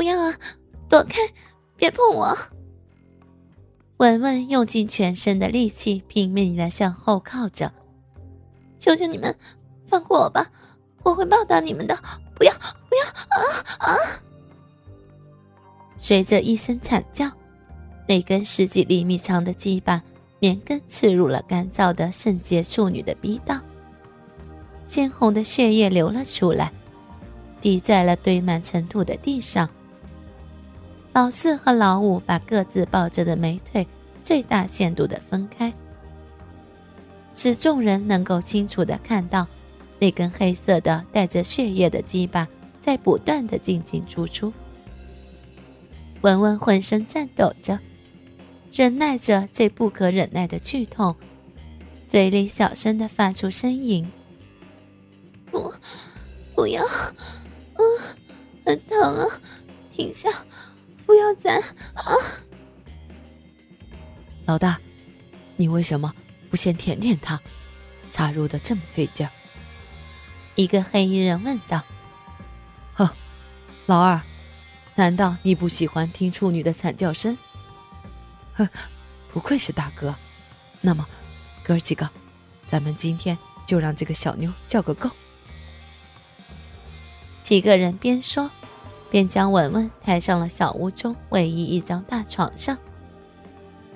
不要啊，躲开，别碰我！文文用尽全身的力气，拼命的向后靠着。求求你们，放过我吧，我会报答你们的！不要，不要！啊啊！随着一声惨叫，那根十几厘米长的鸡巴连根刺入了干燥的圣洁处女的逼道，鲜红的血液流了出来，滴在了堆满尘土的地上。老四和老五把各自抱着的美腿最大限度的分开，使众人能够清楚的看到那根黑色的带着血液的鸡巴在不断的进进出出。文文浑身颤抖着，忍耐着这不可忍耐的剧痛，嘴里小声的发出呻吟：“不，不要，嗯，很疼啊，停下，不要再啊！”老大，你为什么不先舔舔他？插入的这么费劲儿？一个黑衣人问道。“呵，老二。”难道你不喜欢听处女的惨叫声？呵，不愧是大哥。那么，哥儿几个，咱们今天就让这个小妞叫个够。几个人边说，便将文文抬上了小屋中唯一一张大床上，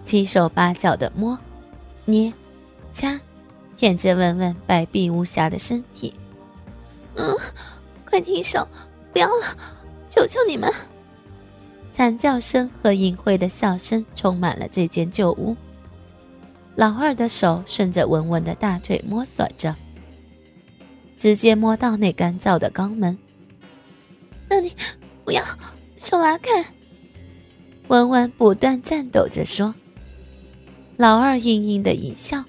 七手八脚的摸、捏、掐，舔着文文白璧无瑕的身体。嗯，快停手，不要了，求求你们！惨叫声和淫秽的笑声充满了这间旧屋。老二的手顺着文文的大腿摸索着，直接摸到那干燥的肛门。那你不要手拉开！文文不断颤抖着说。老二阴阴的一笑，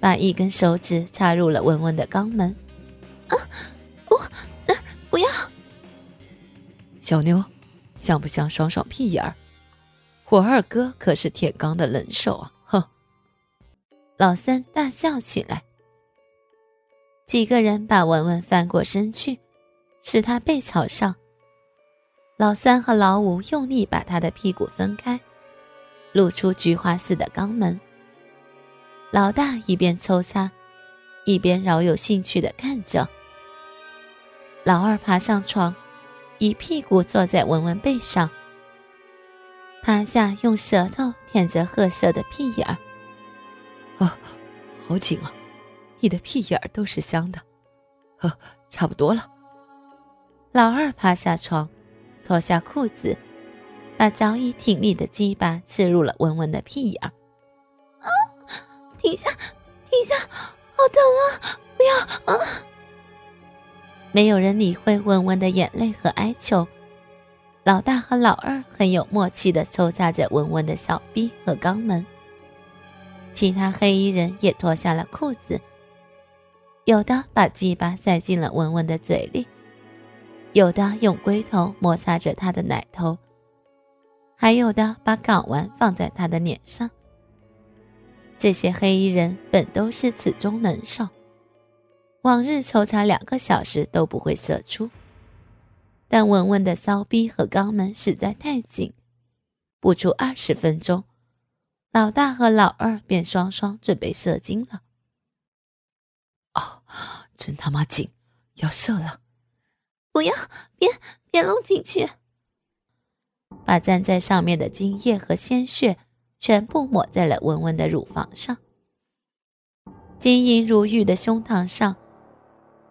把一根手指插入了文文的肛门。啊，不，那不要，小妞。像不像爽爽屁眼儿？我二哥可是铁钢的能手啊！哼！老三大笑起来。几个人把文文翻过身去，使他背朝上。老三和老五用力把他的屁股分开，露出菊花似的肛门。老大一边抽插，一边饶有兴趣的看着。老二爬上床。一屁股坐在文文背上，趴下用舌头舔着褐色的屁眼儿。啊，好紧啊！你的屁眼儿都是香的。呵，差不多了。老二爬下床，脱下裤子，把早已挺立的鸡巴刺入了文文的屁眼儿。啊！停下，停下！好疼啊！不要啊！没有人理会文文的眼泪和哀求，老大和老二很有默契地抽插着文文的小臂和肛门。其他黑衣人也脱下了裤子，有的把鸡巴塞进了文文的嘴里，有的用龟头摩擦着他的奶头，还有的把睾丸放在他的脸上。这些黑衣人本都是此中能手。往日抽查两个小时都不会射出，但文文的骚逼和肛门实在太紧，不出二十分钟，老大和老二便双双准备射精了。哦，真他妈紧，要射了！不要，别别弄进去！把粘在上面的精液和鲜血全部抹在了文文的乳房上，晶莹如玉的胸膛上。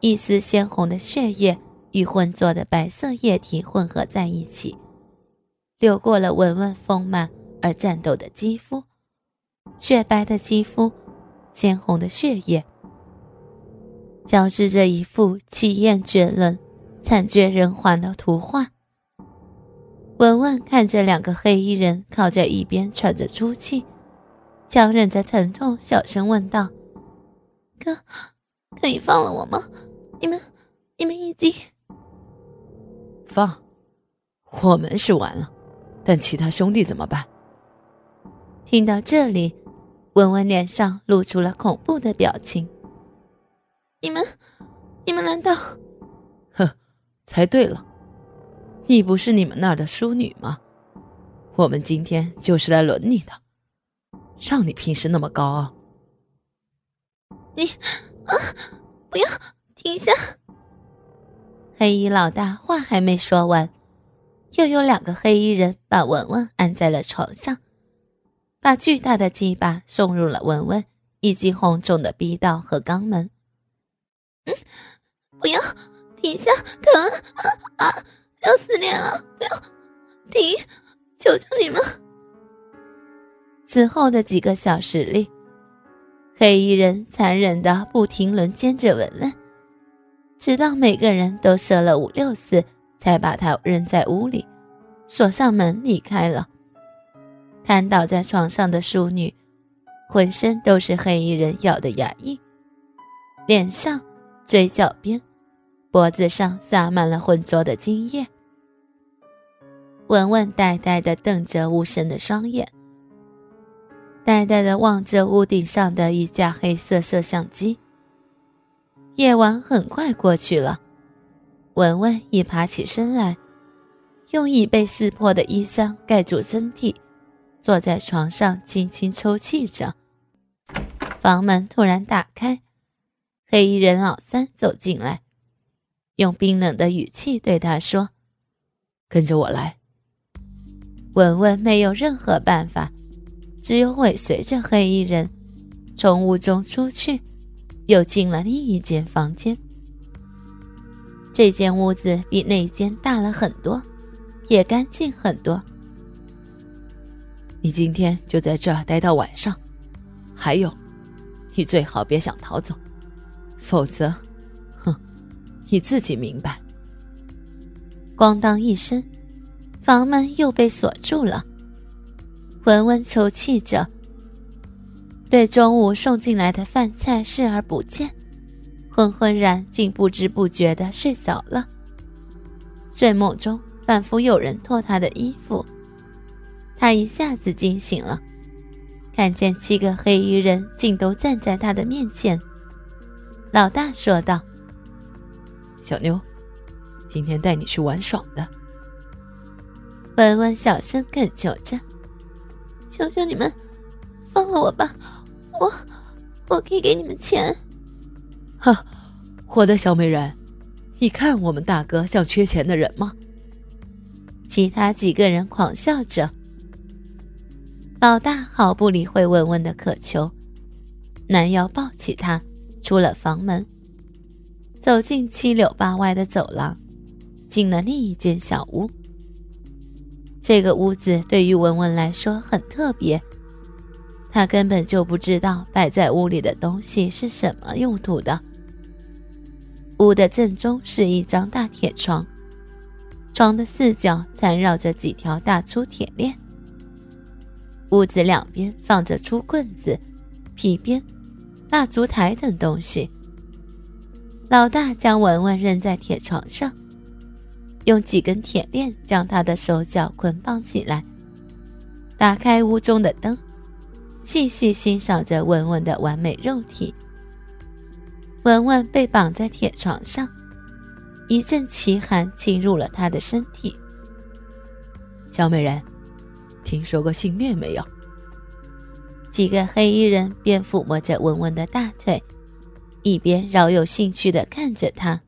一丝鲜红的血液与浑浊的白色液体混合在一起，流过了文文丰满而颤抖的肌肤，雪白的肌肤，鲜红的血液，交织着一副气焰绝伦、惨绝人寰的图画。文文看着两个黑衣人靠在一边喘着粗气，强忍着疼痛，小声问道：“哥，可以放了我吗？”你们，你们已经放，我们是完了，但其他兄弟怎么办？听到这里，文文脸上露出了恐怖的表情。你们，你们难道？哼，猜对了，你不是你们那儿的淑女吗？我们今天就是来轮你的，让你平时那么高傲。你啊，不要停下！黑衣老大话还没说完，又有两个黑衣人把文文按在了床上，把巨大的鸡巴送入了文文以及红肿的逼道和肛门。嗯，不要停下，疼啊啊！要撕裂了！不要停！求求你们！此后的几个小时里，黑衣人残忍的不停轮奸着文文，直到每个人都射了五六次，才把他扔在屋里，锁上门离开了。瘫倒在床上的淑女，浑身都是黑衣人咬的牙印，脸上、嘴角边、脖子上洒满了浑浊的精液。文文呆呆地瞪着无神的双眼，呆呆地望着屋顶上的一架黑色摄像机。夜晚很快过去了，文文一爬起身来，用已被撕破的衣裳盖住身体，坐在床上轻轻抽泣着。房门突然打开，黑衣人老三走进来，用冰冷的语气对他说：“跟着我来。”文文没有任何办法，只有尾随着黑衣人从屋中出去，又进了另一间房间。这间屋子比那间大了很多，也干净很多。你今天就在这儿待到晚上，还有，你最好别想逃走，否则，你自己明白。咣当一声。房门又被锁住了。文文抽泣着，对中午送进来的饭菜视而不见，昏昏然竟不知不觉的睡着了。睡梦中仿佛有人脱他的衣服，他一下子惊醒了，看见七个黑衣人竟都站在他的面前。老大说道：“小妞，今天带你去玩爽的。”文文小声恳求着：“求求你们，放了我吧！我，我可以给你们钱。”哈，我的小美人，你看我们大哥像缺钱的人吗？其他几个人狂笑着。老大毫不理会文文的渴求，男妖抱起他出了房门，走进七扭八歪的走廊，进了另一间小屋。这个屋子对于文文来说很特别，他根本就不知道摆在屋里的东西是什么用途的。屋的正中是一张大铁床，床的四角缠绕着几条大粗铁链。屋子两边放着粗棍子、皮鞭、蜡烛台等东西。老大将文文扔在铁床上。用几根铁链将他的手脚捆绑起来，打开屋中的灯，细细欣赏着文文的完美肉体。文文被绑在铁床上，一阵奇寒侵入了他的身体。小美人，听说过性虐没有？几个黑衣人便抚摸着文文的大腿，一边饶有兴趣地看着他。